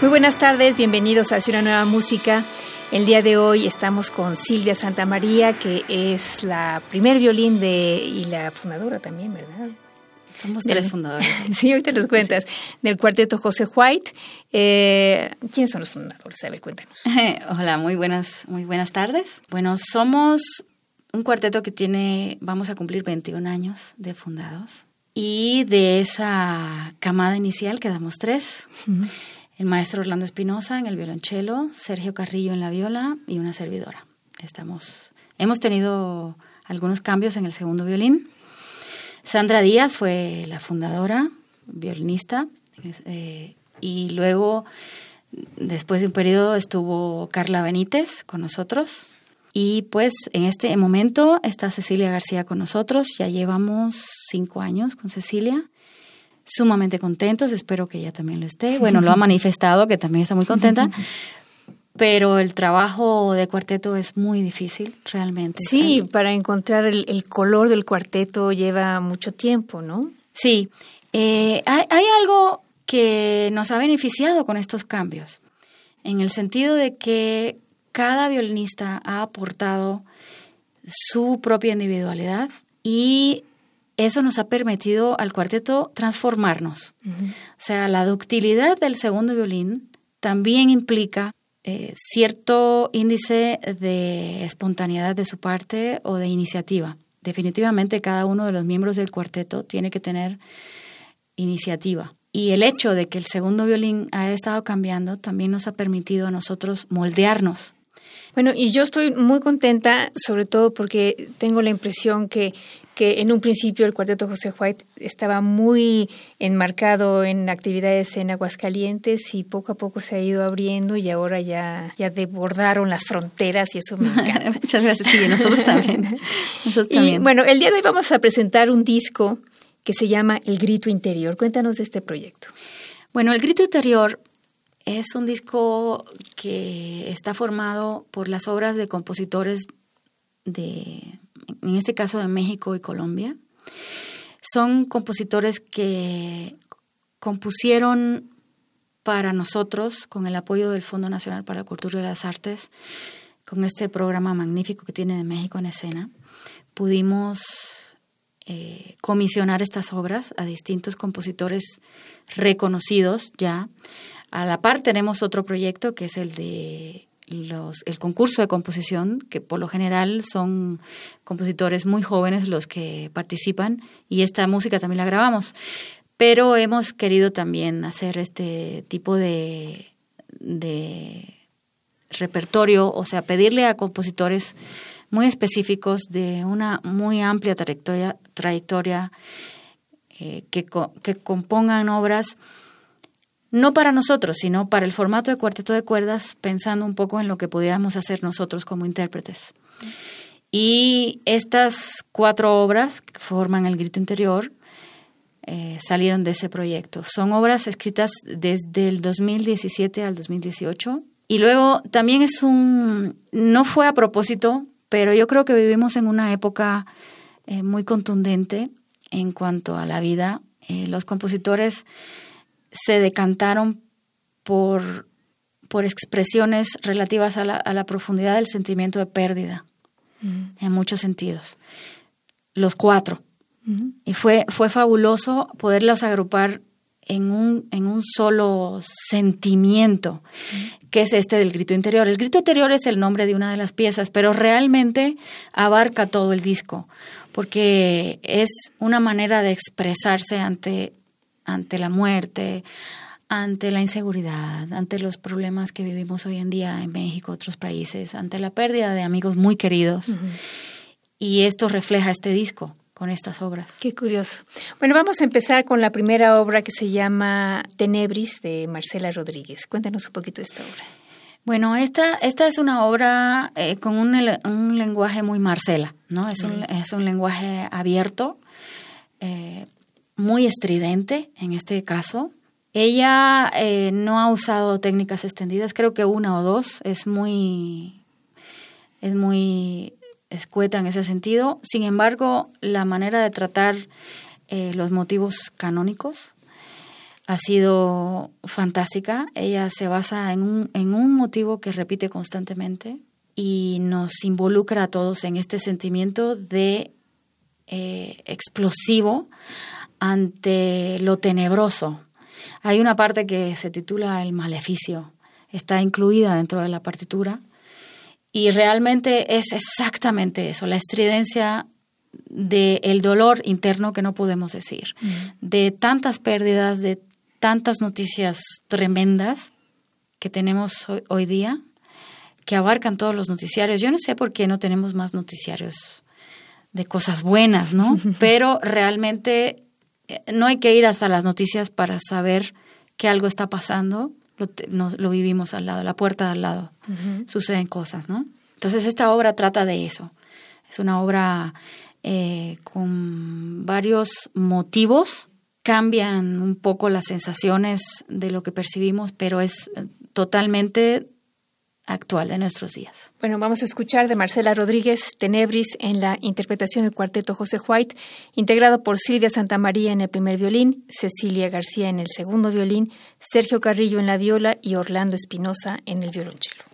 Muy buenas tardes, bienvenidos a Hacia una nueva música. El día de hoy estamos con Silvia Santamaría, que es la primer violín de y la fundadora también, ¿verdad? Somos tres fundadores. sí, ahorita nos cuentas. Del cuarteto José White. Eh, ¿Quiénes son los fundadores? A ver, cuéntanos. Hola, muy buenas, muy buenas tardes. Bueno, somos un cuarteto que tiene, vamos a cumplir 21 años de fundados. Y de esa camada inicial quedamos tres. El maestro Orlando Espinosa en el violonchelo, Sergio Carrillo en la viola y una servidora. Estamos, hemos tenido algunos cambios en el segundo violín. Sandra Díaz fue la fundadora, violinista, eh, y luego, después de un periodo, estuvo Carla Benítez con nosotros. Y pues en este momento está Cecilia García con nosotros. Ya llevamos cinco años con Cecilia. Sumamente contentos, espero que ella también lo esté. Bueno, lo ha manifestado, que también está muy contenta. pero el trabajo de cuarteto es muy difícil, realmente. Sí, para encontrar el, color del cuarteto lleva mucho tiempo, ¿no? Sí, eh, hay, hay, algo que nos ha beneficiado con estos cambios, en el sentido de que cada violinista ha aportado su propia individualidad y eso nos ha permitido al cuarteto transformarnos. O sea, la ductilidad del segundo violín también implica eh, cierto índice de espontaneidad de su parte o de iniciativa. Definitivamente cada uno de los miembros del cuarteto tiene que tener iniciativa. Y el hecho de que el segundo violín ha estado cambiando también nos ha permitido a nosotros moldearnos bueno, y yo estoy muy contenta, sobre todo porque tengo la impresión que que en un principio el cuarteto José White estaba muy enmarcado en actividades en Aguascalientes y poco a poco se ha ido abriendo y ahora ya, ya desbordaron las fronteras y eso me encanta. Muchas gracias, sí, nosotros también. nosotros también. Y bueno, el día de hoy vamos a presentar un disco que se llama El Grito Interior. Cuéntanos de este proyecto. Bueno, El Grito Interior es un disco que está formado por las obras de compositores de en este caso de México y Colombia. Son compositores que compusieron para nosotros, con el apoyo del Fondo Nacional para la Cultura y las Artes, con este programa magnífico que tiene de México en escena, pudimos eh, comisionar estas obras a distintos compositores reconocidos ya. A la par tenemos otro proyecto que es el de los, el concurso de composición, que por lo general son compositores muy jóvenes los que participan, y esta música también la grabamos. Pero hemos querido también hacer este tipo de, repertorio, o sea, pedirle a compositores muy específicos de una muy amplia trayectoria, trayectoria eh, que, que compongan obras no para nosotros, sino para el formato de cuarteto de cuerdas, pensando un poco en lo que podíamos hacer nosotros como intérpretes. Y estas cuatro obras que forman el grito interior eh, salieron de ese proyecto. Son obras escritas desde el 2017 al 2018. Y luego también es un, no fue a propósito, pero yo creo que vivimos en una época eh, muy contundente en cuanto a la vida. Eh, los compositores se decantaron por, por expresiones relativas a la, a la, profundidad del sentimiento de pérdida, en muchos sentidos. Los cuatro. Y fue, fue fabuloso poderlos agrupar en un, en un solo sentimiento, que es este del grito interior. El grito interior es el nombre de una de las piezas, pero realmente abarca todo el disco, porque es una manera de expresarse ante ante la muerte, ante la inseguridad, ante los problemas que vivimos hoy en día en México, otros países, ante la pérdida de amigos muy queridos. Y esto refleja este disco con estas obras. Qué curioso. Bueno, vamos a empezar con la primera obra que se llama Tenebris de Marcela Rodríguez. Cuéntanos un poquito de esta obra. Bueno, esta, esta es una obra eh, con un, un, lenguaje muy Marcela, ¿no? Es, un, es un lenguaje abierto, eh, muy estridente en este caso. Ella eh, no ha usado técnicas extendidas, creo que una o dos, es muy, es muy escueta en ese sentido. Sin embargo, la manera de tratar los motivos canónicos ha sido fantástica. Ella se basa en un, en un motivo que repite constantemente y nos involucra a todos en este sentimiento de eh, explosivo ante lo tenebroso. Hay una parte que se titula El maleficio, está incluida dentro de la partitura y realmente es exactamente eso, la estridencia del el dolor interno que no podemos decir, de tantas pérdidas, de tantas noticias tremendas que tenemos hoy, día, que abarcan todos los noticiarios. Yo no sé por qué no tenemos más noticiarios de cosas buenas, ¿no? Pero realmente no hay que ir hasta las noticias para saber que algo está pasando. Lo, lo vivimos al lado, la puerta al lado. Suceden cosas, ¿no? Entonces esta obra trata de eso. Es una obra eh, con varios motivos cambian un poco las sensaciones de lo que percibimos, pero es eh, totalmente actual de nuestros días. Bueno, vamos a escuchar de Marcela Rodríguez Tenebris en la interpretación del cuarteto José White, integrado por Silvia Santamaría en el primer violín, Cecilia García en el segundo violín, Sergio Carrillo en la viola y Orlando Espinosa en el violonchelo.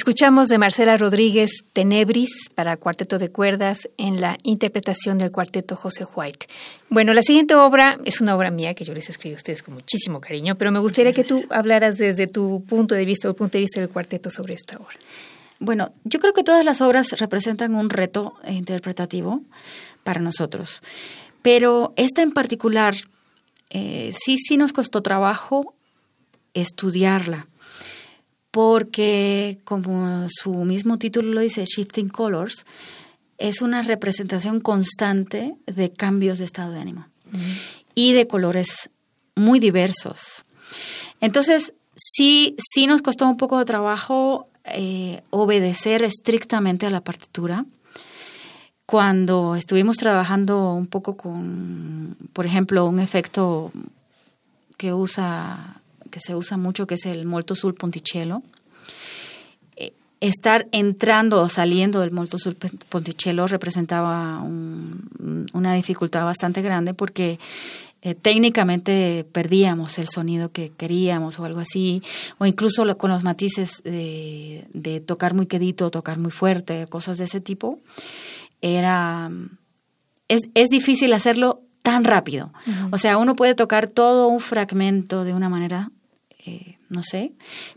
Escuchamos de Marcela Rodríguez Tenebris para cuarteto de cuerdas en la interpretación del cuarteto José White. Bueno, la siguiente obra es una obra mía que yo les escribo a ustedes con muchísimo cariño, pero me gustaría que tú hablaras desde tu punto de vista o el punto de vista del cuarteto sobre esta obra. Bueno, yo creo que todas las obras representan un reto interpretativo para nosotros, pero esta en particular eh, sí, sí nos costó trabajo estudiarla porque como su mismo título lo dice, Shifting Colors, es una representación constante de cambios de estado de ánimo y de colores muy diversos. Entonces, sí, sí nos costó un poco de trabajo eh, obedecer estrictamente a la partitura. Cuando estuvimos trabajando un poco con, por ejemplo, un efecto que usa que se usa mucho, que es el molto sul ponticello. Eh, estar entrando o saliendo del molto sul ponticello representaba una dificultad bastante grande porque eh, técnicamente perdíamos el sonido que queríamos o algo así, o incluso con los matices de, tocar muy quedito, tocar muy fuerte, cosas de ese tipo, era es, es difícil hacerlo tan rápido. O sea, uno puede tocar todo un fragmento de una manera eh, no sé,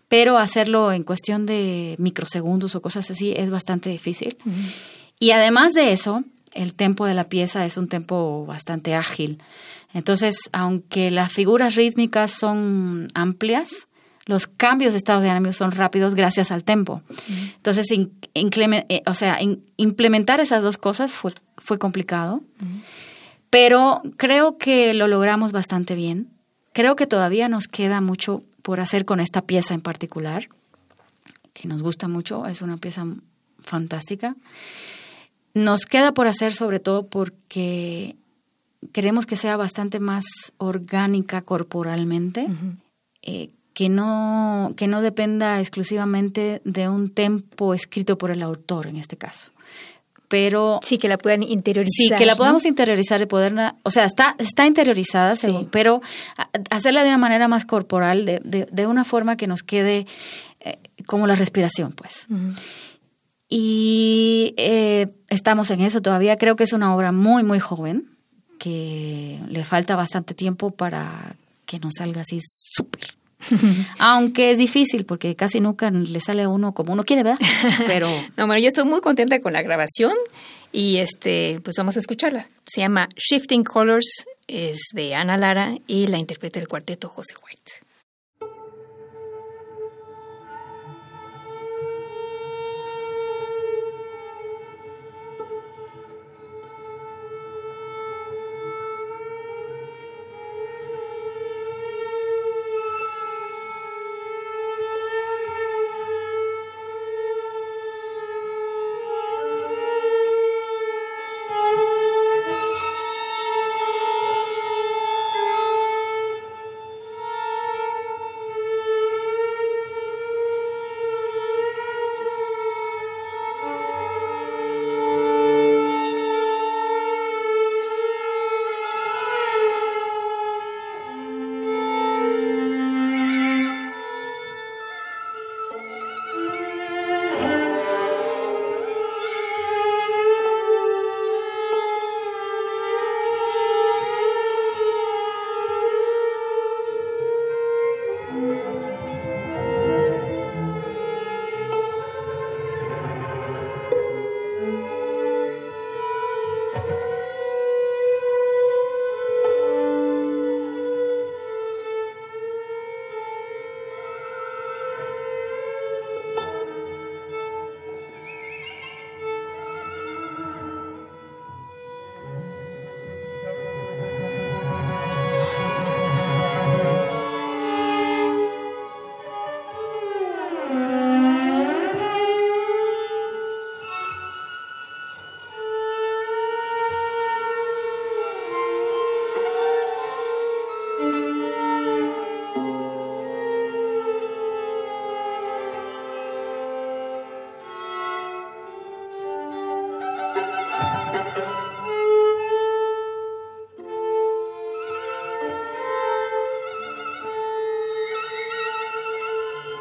pero hacerlo en cuestión de microsegundos o cosas así es bastante difícil. Y además de eso, el tempo de la pieza es un tempo bastante ágil. Entonces, aunque las figuras rítmicas son amplias, los cambios de estado de ánimo son rápidos gracias al tempo. Entonces, eh, o sea, implementar esas dos cosas fue, fue complicado. Pero creo que lo logramos bastante bien. Creo que todavía nos queda mucho por hacer con esta pieza en particular, que nos gusta mucho, es una pieza fantástica. Nos queda por hacer sobre todo porque queremos que sea bastante más orgánica corporalmente, eh, que, no, que no dependa exclusivamente de un tempo escrito por el autor en este caso. Pero sí que la puedan interiorizar. Sí, que la podamos interiorizar y poderla, o sea, está está interiorizada, pero hacerla de una manera más corporal, de, de, una forma que nos quede eh, como la respiración, pues. Y eh, estamos en eso todavía. Creo que es una obra muy, muy joven, que le falta bastante tiempo para que nos salga así súper. Aunque es difícil porque casi nunca le sale a uno como uno quiere, ¿verdad? Pero no, bueno, yo estoy muy contenta con la grabación y este, pues vamos a escucharla. Se llama Shifting Colors, es de Ana Lara y la interpreta el cuarteto José White.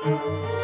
Música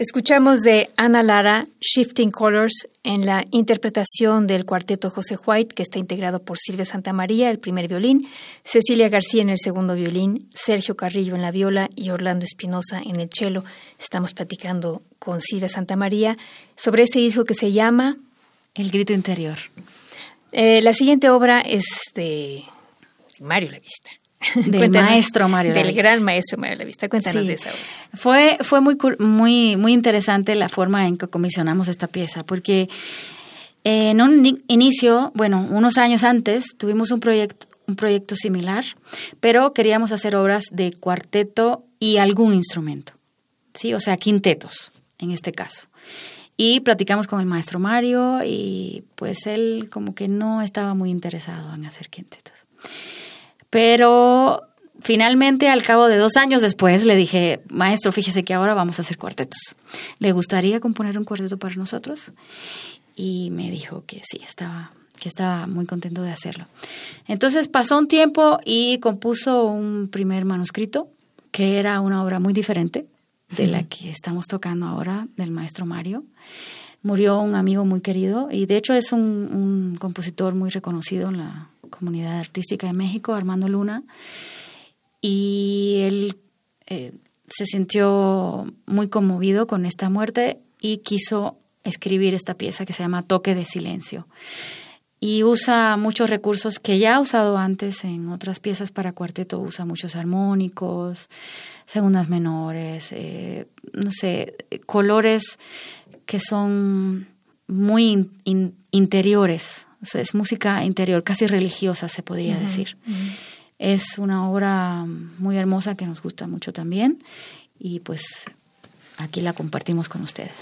Escuchamos de Ana Lara Shifting Colors en la interpretación del cuarteto José White, que está integrado por Silvia Santamaría, el primer violín, Cecilia García en el segundo violín, Sergio Carrillo en la viola y Orlando Espinosa en el cello. Estamos platicando con Silvia Santamaría sobre este disco que se llama El Grito Interior. Eh, la siguiente obra es de Mario La Vista. Del maestro Mario Del gran maestro Mario La Vista. Cuéntanos de esa obra. Fue, fue muy, muy, muy interesante la forma en que comisionamos esta pieza, porque en un inicio, bueno, unos años antes, tuvimos un proyecto, un proyecto similar, pero queríamos hacer obras de cuarteto y algún instrumento, ¿sí? O sea, quintetos, en este caso. Y platicamos con el maestro Mario y pues él como que no estaba muy interesado en hacer quintetos. Pero finalmente, al cabo de dos años después, le dije, maestro, fíjese que ahora vamos a hacer cuartetos. ¿Le gustaría componer un cuarteto para nosotros? Y me dijo que sí, estaba que estaba muy contento de hacerlo. Entonces pasó un tiempo y compuso un primer manuscrito, que era una obra muy diferente de la que estamos tocando ahora, del maestro Mario. Murió un amigo muy querido y de hecho es un, un compositor muy reconocido en la comunidad artística de México, Armando Luna, y él eh, se sintió muy conmovido con esta muerte y quiso escribir esta pieza que se llama Toque de Silencio. Y usa muchos recursos que ya ha usado antes en otras piezas para cuarteto, usa muchos armónicos, segundas menores, eh, no sé, colores que son muy interiores es música interior, casi religiosa se podría decir. Es una obra muy hermosa que nos gusta mucho también y pues aquí la compartimos con ustedes.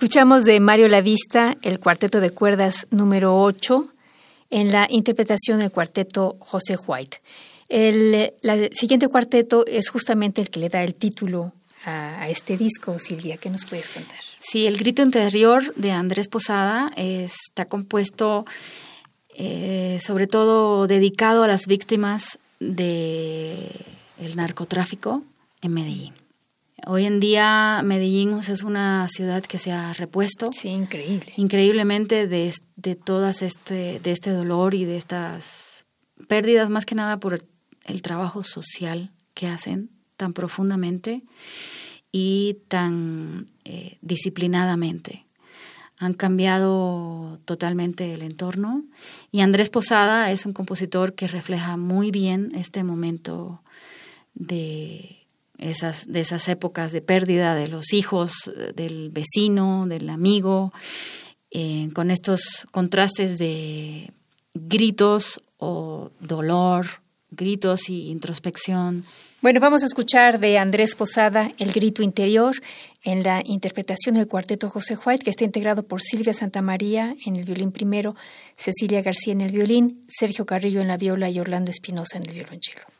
Escuchamos de Mario Lavista el cuarteto de cuerdas número 8 en la interpretación del cuarteto José White. El siguiente cuarteto es justamente el que le da el título a, este disco, Silvia. ¿Qué nos puedes contar? Sí, el grito interior de Andrés Posada está compuesto eh, sobre todo dedicado a las víctimas del narcotráfico en Medellín. Hoy en día Medellín es una ciudad que se ha repuesto. Sí, increíble. Increíblemente de, de todas este, de este dolor y de estas pérdidas, más que nada por el, trabajo social que hacen tan profundamente y tan eh, disciplinadamente. Han cambiado totalmente el entorno y Andrés Posada es un compositor que refleja muy bien este momento de esas, de esas épocas de pérdida de los hijos, del vecino, del amigo, eh, con estos contrastes de gritos o dolor, gritos y introspección. Bueno, vamos a escuchar de Andrés Posada El grito interior en la interpretación del cuarteto José White, que está integrado por Silvia Santamaría en el violín primero, Cecilia García en el violín, Sergio Carrillo en la viola y Orlando Espinosa en el violonchelo.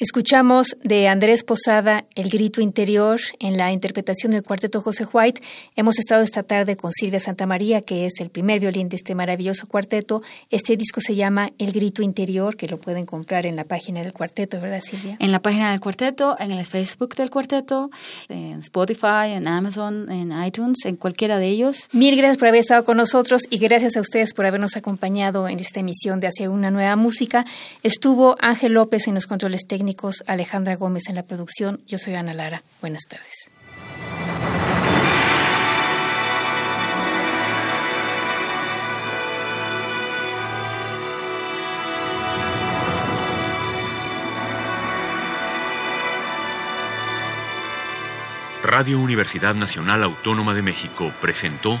Escuchamos de Andrés Posada El grito interior en la interpretación del cuarteto José White. Hemos estado esta tarde con Silvia Santamaría, que es el primer violín de este maravilloso cuarteto. Este disco se llama El grito interior, que lo pueden comprar en la página del cuarteto, ¿verdad, Silvia? En la página del cuarteto, en el Facebook del cuarteto, en Spotify, en Amazon, en iTunes, en cualquiera de ellos. Mil gracias por haber estado con nosotros y gracias a ustedes por habernos acompañado en esta emisión de Hacia una nueva música. Estuvo Ángel López en los controles Alejandra Gómez en la producción. Yo soy Ana Lara. Buenas tardes. Radio Universidad Nacional Autónoma de México presentó